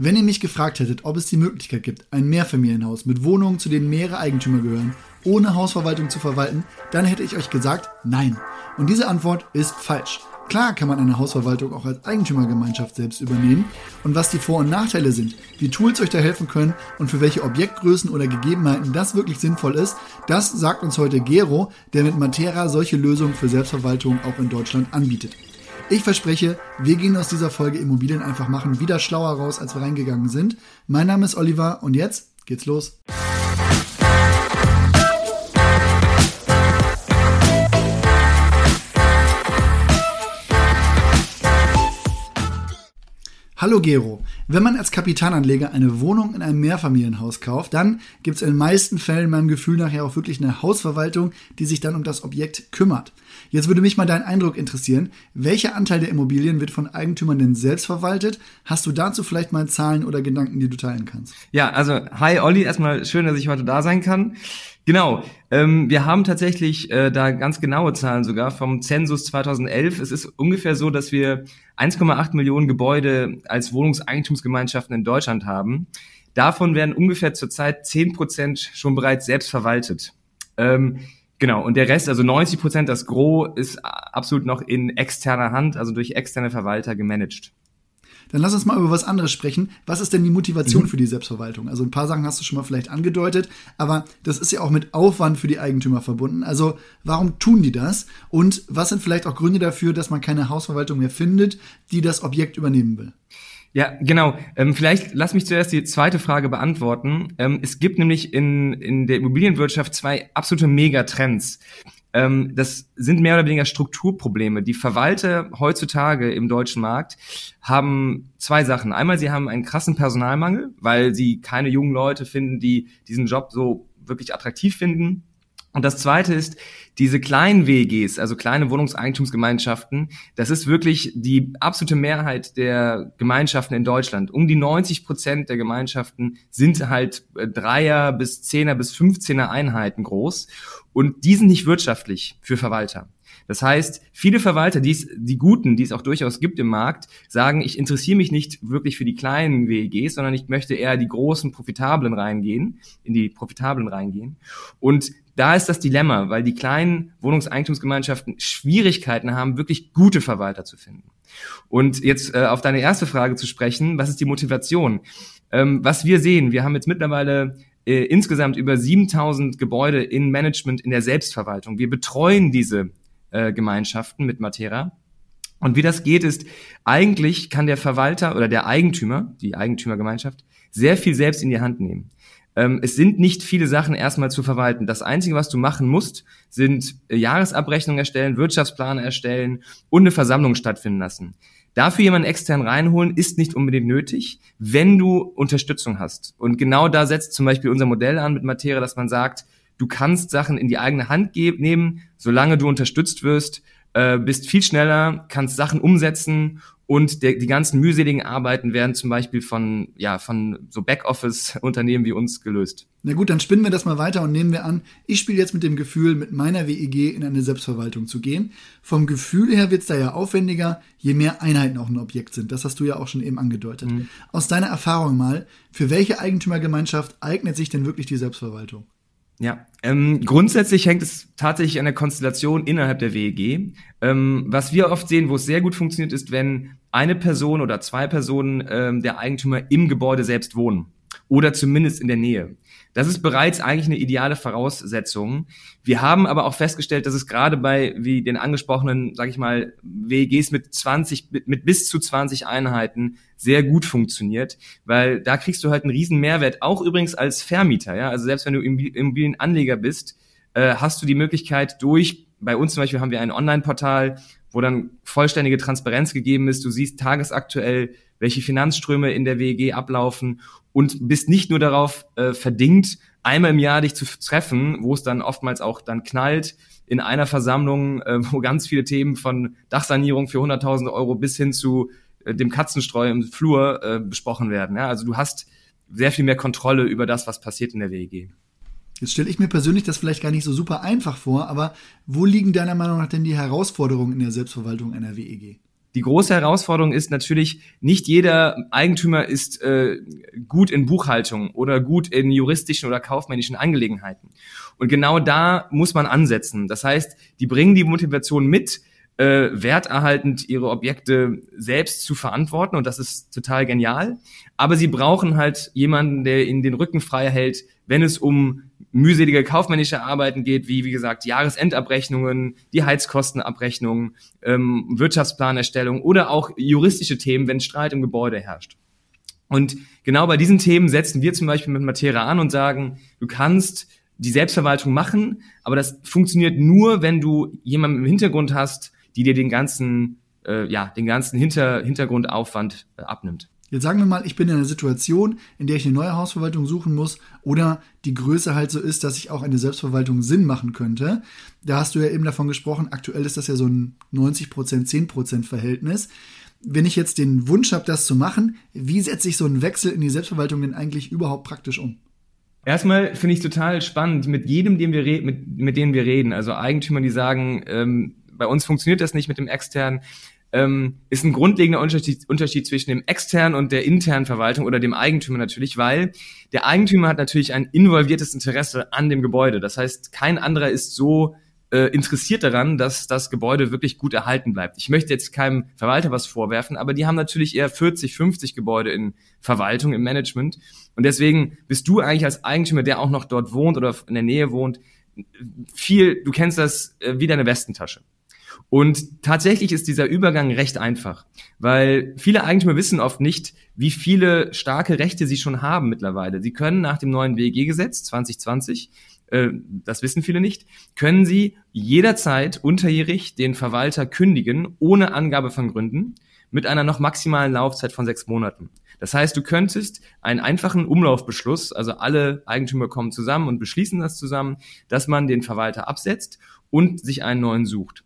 Wenn ihr mich gefragt hättet, ob es die Möglichkeit gibt, ein Mehrfamilienhaus mit Wohnungen, zu denen mehrere Eigentümer gehören, ohne Hausverwaltung zu verwalten, dann hätte ich euch gesagt, nein. Und diese Antwort ist falsch. Klar kann man eine Hausverwaltung auch als Eigentümergemeinschaft selbst übernehmen und was die Vor- und Nachteile sind, wie Tools euch da helfen können und für welche Objektgrößen oder Gegebenheiten das wirklich sinnvoll ist, das sagt uns heute Gero, der mit Matera solche Lösungen für Selbstverwaltung auch in Deutschland anbietet. Ich verspreche, wir gehen aus dieser Folge Immobilien einfach machen wieder schlauer raus, als wir reingegangen sind. Mein Name ist Oliver und jetzt geht's los. Hallo Gero. Wenn man als Kapitalanleger eine Wohnung in einem Mehrfamilienhaus kauft, dann gibt es in den meisten Fällen meinem Gefühl nachher auch wirklich eine Hausverwaltung, die sich dann um das Objekt kümmert. Jetzt würde mich mal dein Eindruck interessieren. Welcher Anteil der Immobilien wird von Eigentümern denn selbst verwaltet? Hast du dazu vielleicht mal Zahlen oder Gedanken, die du teilen kannst? Ja, also hi Olli, erstmal schön, dass ich heute da sein kann. Genau, ähm, wir haben tatsächlich äh, da ganz genaue Zahlen sogar vom Zensus 2011. Es ist ungefähr so, dass wir 1,8 Millionen Gebäude als Wohnungseigentumsgemeinschaften in Deutschland haben. Davon werden ungefähr zurzeit 10 Prozent schon bereits selbst verwaltet. Ähm, genau, und der Rest, also 90 Prozent, das Gros, ist absolut noch in externer Hand, also durch externe Verwalter gemanagt. Dann lass uns mal über was anderes sprechen. Was ist denn die Motivation mhm. für die Selbstverwaltung? Also ein paar Sachen hast du schon mal vielleicht angedeutet, aber das ist ja auch mit Aufwand für die Eigentümer verbunden. Also warum tun die das? Und was sind vielleicht auch Gründe dafür, dass man keine Hausverwaltung mehr findet, die das Objekt übernehmen will? Ja, genau. Ähm, vielleicht lass mich zuerst die zweite Frage beantworten. Ähm, es gibt nämlich in, in der Immobilienwirtschaft zwei absolute Megatrends. Ähm, das sind mehr oder weniger Strukturprobleme. Die Verwalter heutzutage im deutschen Markt haben zwei Sachen. Einmal, sie haben einen krassen Personalmangel, weil sie keine jungen Leute finden, die diesen Job so wirklich attraktiv finden. Und das zweite ist, diese kleinen WGs, also kleine Wohnungseigentumsgemeinschaften, das ist wirklich die absolute Mehrheit der Gemeinschaften in Deutschland. Um die 90 Prozent der Gemeinschaften sind halt äh, Dreier bis Zehner bis 15er Einheiten groß. Und die sind nicht wirtschaftlich für Verwalter. Das heißt, viele Verwalter, die, es, die guten, die es auch durchaus gibt im Markt, sagen, ich interessiere mich nicht wirklich für die kleinen WEGs, sondern ich möchte eher die großen, profitablen reingehen, in die profitablen reingehen. Und da ist das Dilemma, weil die kleinen Wohnungseigentumsgemeinschaften Schwierigkeiten haben, wirklich gute Verwalter zu finden. Und jetzt äh, auf deine erste Frage zu sprechen, was ist die Motivation? Ähm, was wir sehen, wir haben jetzt mittlerweile äh, insgesamt über 7000 Gebäude in Management in der Selbstverwaltung. Wir betreuen diese äh, Gemeinschaften mit Matera. Und wie das geht, ist, eigentlich kann der Verwalter oder der Eigentümer, die Eigentümergemeinschaft, sehr viel selbst in die Hand nehmen. Ähm, es sind nicht viele Sachen erstmal zu verwalten. Das Einzige, was du machen musst, sind äh, Jahresabrechnungen erstellen, Wirtschaftspläne erstellen und eine Versammlung stattfinden lassen. Dafür jemanden extern reinholen ist nicht unbedingt nötig, wenn du Unterstützung hast. Und genau da setzt zum Beispiel unser Modell an mit Materia, dass man sagt, Du kannst Sachen in die eigene Hand nehmen, solange du unterstützt wirst, äh, bist viel schneller, kannst Sachen umsetzen und der, die ganzen mühseligen Arbeiten werden zum Beispiel von, ja, von so Backoffice-Unternehmen wie uns gelöst. Na gut, dann spinnen wir das mal weiter und nehmen wir an, ich spiele jetzt mit dem Gefühl, mit meiner WEG in eine Selbstverwaltung zu gehen. Vom Gefühl her wird es da ja aufwendiger, je mehr Einheiten auch ein Objekt sind. Das hast du ja auch schon eben angedeutet. Mhm. Aus deiner Erfahrung mal, für welche Eigentümergemeinschaft eignet sich denn wirklich die Selbstverwaltung? Ja, ähm, grundsätzlich hängt es tatsächlich an der Konstellation innerhalb der WEG. Ähm, was wir oft sehen, wo es sehr gut funktioniert, ist, wenn eine Person oder zwei Personen ähm, der Eigentümer im Gebäude selbst wohnen oder zumindest in der Nähe. Das ist bereits eigentlich eine ideale Voraussetzung. Wir haben aber auch festgestellt, dass es gerade bei wie den angesprochenen, sage ich mal, WEGs mit 20 mit, bis zu 20 Einheiten sehr gut funktioniert, weil da kriegst du halt einen riesen Mehrwert, auch übrigens als Vermieter, ja, also selbst wenn du Immobilienanleger bist, äh, hast du die Möglichkeit durch bei uns zum Beispiel haben wir ein Online-Portal, wo dann vollständige Transparenz gegeben ist. Du siehst tagesaktuell, welche Finanzströme in der WEG ablaufen und bist nicht nur darauf äh, verdingt, einmal im Jahr dich zu treffen, wo es dann oftmals auch dann knallt in einer Versammlung, äh, wo ganz viele Themen von Dachsanierung für 100.000 Euro bis hin zu äh, dem Katzenstreu im Flur äh, besprochen werden. Ja? Also du hast sehr viel mehr Kontrolle über das, was passiert in der WEG. Jetzt stelle ich mir persönlich das vielleicht gar nicht so super einfach vor, aber wo liegen deiner Meinung nach denn die Herausforderungen in der Selbstverwaltung einer WEG? die große Herausforderung ist natürlich, nicht jeder Eigentümer ist äh, gut in Buchhaltung oder gut in juristischen oder kaufmännischen Angelegenheiten. Und genau da muss man ansetzen. Das heißt, die bringen die Motivation mit, äh, werterhaltend ihre Objekte selbst zu verantworten und das ist total genial. Aber sie brauchen halt jemanden, der ihnen den Rücken frei hält, wenn es um mühselige kaufmännische Arbeiten geht, wie wie gesagt Jahresendabrechnungen, die Heizkostenabrechnung, ähm, Wirtschaftsplanerstellung oder auch juristische Themen, wenn Streit im Gebäude herrscht. Und genau bei diesen Themen setzen wir zum Beispiel mit Matera an und sagen, du kannst die Selbstverwaltung machen, aber das funktioniert nur, wenn du jemanden im Hintergrund hast, die dir den ganzen, äh, ja, den ganzen Hinter Hintergrundaufwand äh, abnimmt. Jetzt sagen wir mal, ich bin in einer Situation, in der ich eine neue Hausverwaltung suchen muss oder die Größe halt so ist, dass ich auch eine Selbstverwaltung Sinn machen könnte. Da hast du ja eben davon gesprochen, aktuell ist das ja so ein 90%, 10% Verhältnis. Wenn ich jetzt den Wunsch habe, das zu machen, wie setze ich so einen Wechsel in die Selbstverwaltung denn eigentlich überhaupt praktisch um? Erstmal finde ich total spannend mit jedem, dem wir mit, mit denen wir reden. Also Eigentümer, die sagen, ähm, bei uns funktioniert das nicht mit dem externen ähm, ist ein grundlegender Unterschied, Unterschied zwischen dem externen und der internen Verwaltung oder dem Eigentümer natürlich, weil der Eigentümer hat natürlich ein involviertes Interesse an dem Gebäude. Das heißt, kein anderer ist so äh, interessiert daran, dass das Gebäude wirklich gut erhalten bleibt. Ich möchte jetzt keinem Verwalter was vorwerfen, aber die haben natürlich eher 40, 50 Gebäude in Verwaltung, im Management. Und deswegen bist du eigentlich als Eigentümer, der auch noch dort wohnt oder in der Nähe wohnt, viel, du kennst das äh, wie deine Westentasche. Und tatsächlich ist dieser Übergang recht einfach, weil viele Eigentümer wissen oft nicht, wie viele starke Rechte sie schon haben mittlerweile. Sie können nach dem neuen WEG-Gesetz 2020 äh, das wissen viele nicht, können Sie jederzeit unterjährig den Verwalter kündigen, ohne Angabe von Gründen, mit einer noch maximalen Laufzeit von sechs Monaten. Das heißt, du könntest einen einfachen Umlaufbeschluss, also alle Eigentümer kommen zusammen und beschließen das zusammen, dass man den Verwalter absetzt und sich einen neuen sucht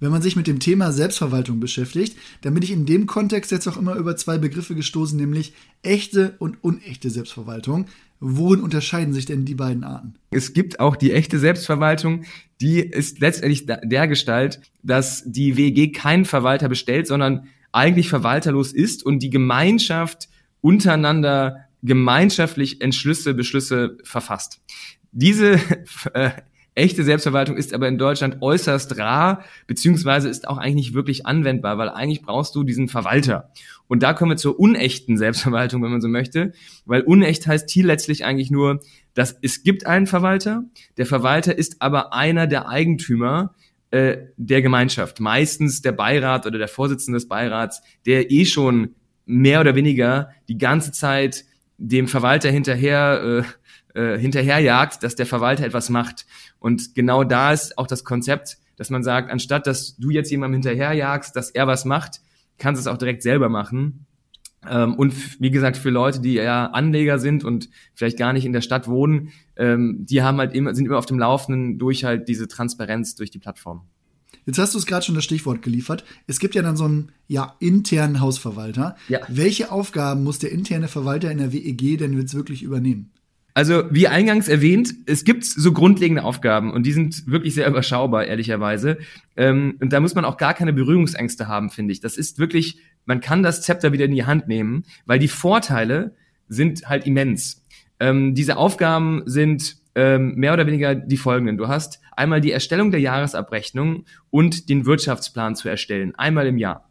wenn man sich mit dem Thema Selbstverwaltung beschäftigt, dann bin ich in dem Kontext jetzt auch immer über zwei Begriffe gestoßen, nämlich echte und unechte Selbstverwaltung. Worin unterscheiden sich denn die beiden Arten? Es gibt auch die echte Selbstverwaltung, die ist letztendlich der Gestalt, dass die WG keinen Verwalter bestellt, sondern eigentlich verwalterlos ist und die Gemeinschaft untereinander gemeinschaftlich Entschlüsse, Beschlüsse verfasst. Diese äh, Echte Selbstverwaltung ist aber in Deutschland äußerst rar, beziehungsweise ist auch eigentlich nicht wirklich anwendbar, weil eigentlich brauchst du diesen Verwalter. Und da kommen wir zur unechten Selbstverwaltung, wenn man so möchte, weil unecht heißt hier letztlich eigentlich nur, dass es gibt einen Verwalter, der Verwalter ist aber einer der Eigentümer äh, der Gemeinschaft, meistens der Beirat oder der Vorsitzende des Beirats, der eh schon mehr oder weniger die ganze Zeit dem Verwalter hinterher äh, äh, hinterherjagt, dass der Verwalter etwas macht. Und genau da ist auch das Konzept, dass man sagt, anstatt dass du jetzt jemandem hinterherjagst, dass er was macht, kannst du es auch direkt selber machen. Ähm, und wie gesagt, für Leute, die eher Anleger sind und vielleicht gar nicht in der Stadt wohnen, ähm, die haben halt immer, sind immer auf dem Laufenden durch halt diese Transparenz durch die Plattform. Jetzt hast du es gerade schon das Stichwort geliefert. Es gibt ja dann so einen ja, internen Hausverwalter. Ja. Welche Aufgaben muss der interne Verwalter in der WEG denn jetzt wirklich übernehmen? Also, wie eingangs erwähnt, es gibt so grundlegende Aufgaben und die sind wirklich sehr überschaubar, ehrlicherweise. Ähm, und da muss man auch gar keine Berührungsängste haben, finde ich. Das ist wirklich, man kann das Zepter wieder in die Hand nehmen, weil die Vorteile sind halt immens. Ähm, diese Aufgaben sind ähm, mehr oder weniger die folgenden. Du hast einmal die Erstellung der Jahresabrechnung und den Wirtschaftsplan zu erstellen, einmal im Jahr.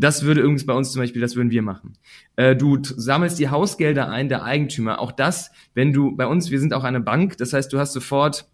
Das würde übrigens bei uns zum Beispiel, das würden wir machen. Äh, du sammelst die Hausgelder ein der Eigentümer. Auch das, wenn du bei uns, wir sind auch eine Bank, das heißt, du hast sofort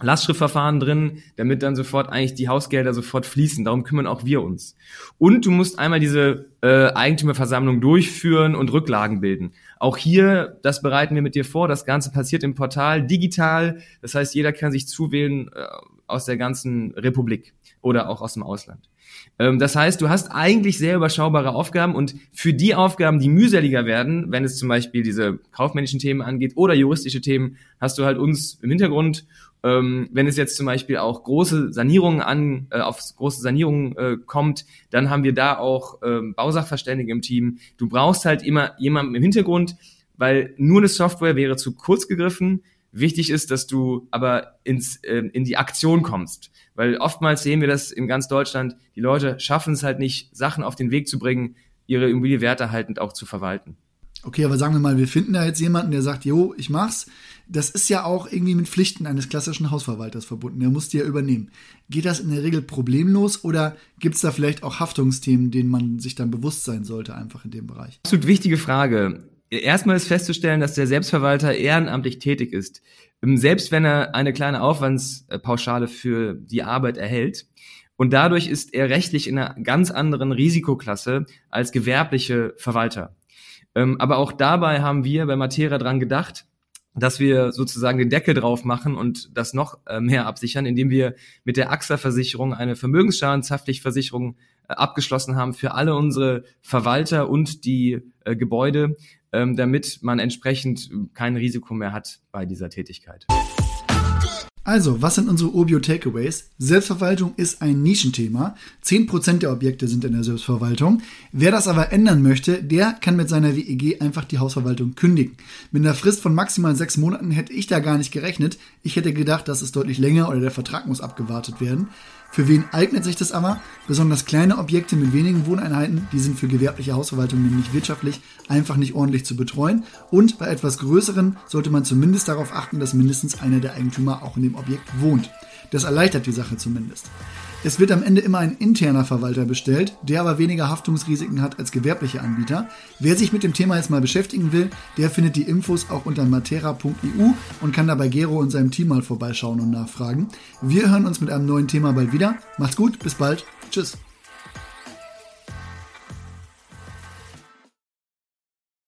Lastschriftverfahren drin, damit dann sofort eigentlich die Hausgelder sofort fließen. Darum kümmern auch wir uns. Und du musst einmal diese äh, Eigentümerversammlung durchführen und Rücklagen bilden. Auch hier, das bereiten wir mit dir vor. Das Ganze passiert im Portal digital. Das heißt, jeder kann sich zuwählen äh, aus der ganzen Republik oder auch aus dem Ausland. Ähm, das heißt, du hast eigentlich sehr überschaubare Aufgaben und für die Aufgaben, die mühseliger werden, wenn es zum Beispiel diese kaufmännischen Themen angeht oder juristische Themen, hast du halt uns im Hintergrund. Ähm, wenn es jetzt zum Beispiel auch große Sanierungen an, äh, auf große Sanierungen äh, kommt, dann haben wir da auch ähm, Bausachverständige im Team. Du brauchst halt immer jemanden im Hintergrund, weil nur eine Software wäre zu kurz gegriffen Wichtig ist, dass du aber ins, äh, in die Aktion kommst. Weil oftmals sehen wir das in ganz Deutschland, die Leute schaffen es halt nicht, Sachen auf den Weg zu bringen, ihre Immobilie werterhaltend auch zu verwalten. Okay, aber sagen wir mal, wir finden da jetzt jemanden, der sagt, jo, ich mach's. Das ist ja auch irgendwie mit Pflichten eines klassischen Hausverwalters verbunden. Der muss die ja übernehmen. Geht das in der Regel problemlos oder gibt es da vielleicht auch Haftungsthemen, denen man sich dann bewusst sein sollte, einfach in dem Bereich? Absolut wichtige Frage. Erstmal ist festzustellen, dass der Selbstverwalter ehrenamtlich tätig ist. Selbst wenn er eine kleine Aufwandspauschale für die Arbeit erhält. Und dadurch ist er rechtlich in einer ganz anderen Risikoklasse als gewerbliche Verwalter. Ähm, aber auch dabei haben wir bei Matera dran gedacht, dass wir sozusagen den Deckel drauf machen und das noch äh, mehr absichern, indem wir mit der AXA-Versicherung eine Vermögensschadenshaftpflichtversicherung äh, abgeschlossen haben für alle unsere Verwalter und die äh, Gebäude, ähm, damit man entsprechend kein Risiko mehr hat bei dieser Tätigkeit. Also, was sind unsere Urbio Takeaways? Selbstverwaltung ist ein Nischenthema. 10% der Objekte sind in der Selbstverwaltung. Wer das aber ändern möchte, der kann mit seiner WEG einfach die Hausverwaltung kündigen. Mit einer Frist von maximal sechs Monaten hätte ich da gar nicht gerechnet. Ich hätte gedacht, das ist deutlich länger oder der Vertrag muss abgewartet werden. Für wen eignet sich das aber? Besonders kleine Objekte mit wenigen Wohneinheiten, die sind für gewerbliche Hausverwaltung nämlich wirtschaftlich einfach nicht ordentlich zu betreuen. Und bei etwas größeren sollte man zumindest darauf achten, dass mindestens einer der Eigentümer auch in dem Objekt wohnt. Das erleichtert die Sache zumindest. Es wird am Ende immer ein interner Verwalter bestellt, der aber weniger Haftungsrisiken hat als gewerbliche Anbieter. Wer sich mit dem Thema jetzt mal beschäftigen will, der findet die Infos auch unter matera.eu und kann da bei Gero und seinem Team mal vorbeischauen und nachfragen. Wir hören uns mit einem neuen Thema bald wieder. Macht's gut, bis bald. Tschüss.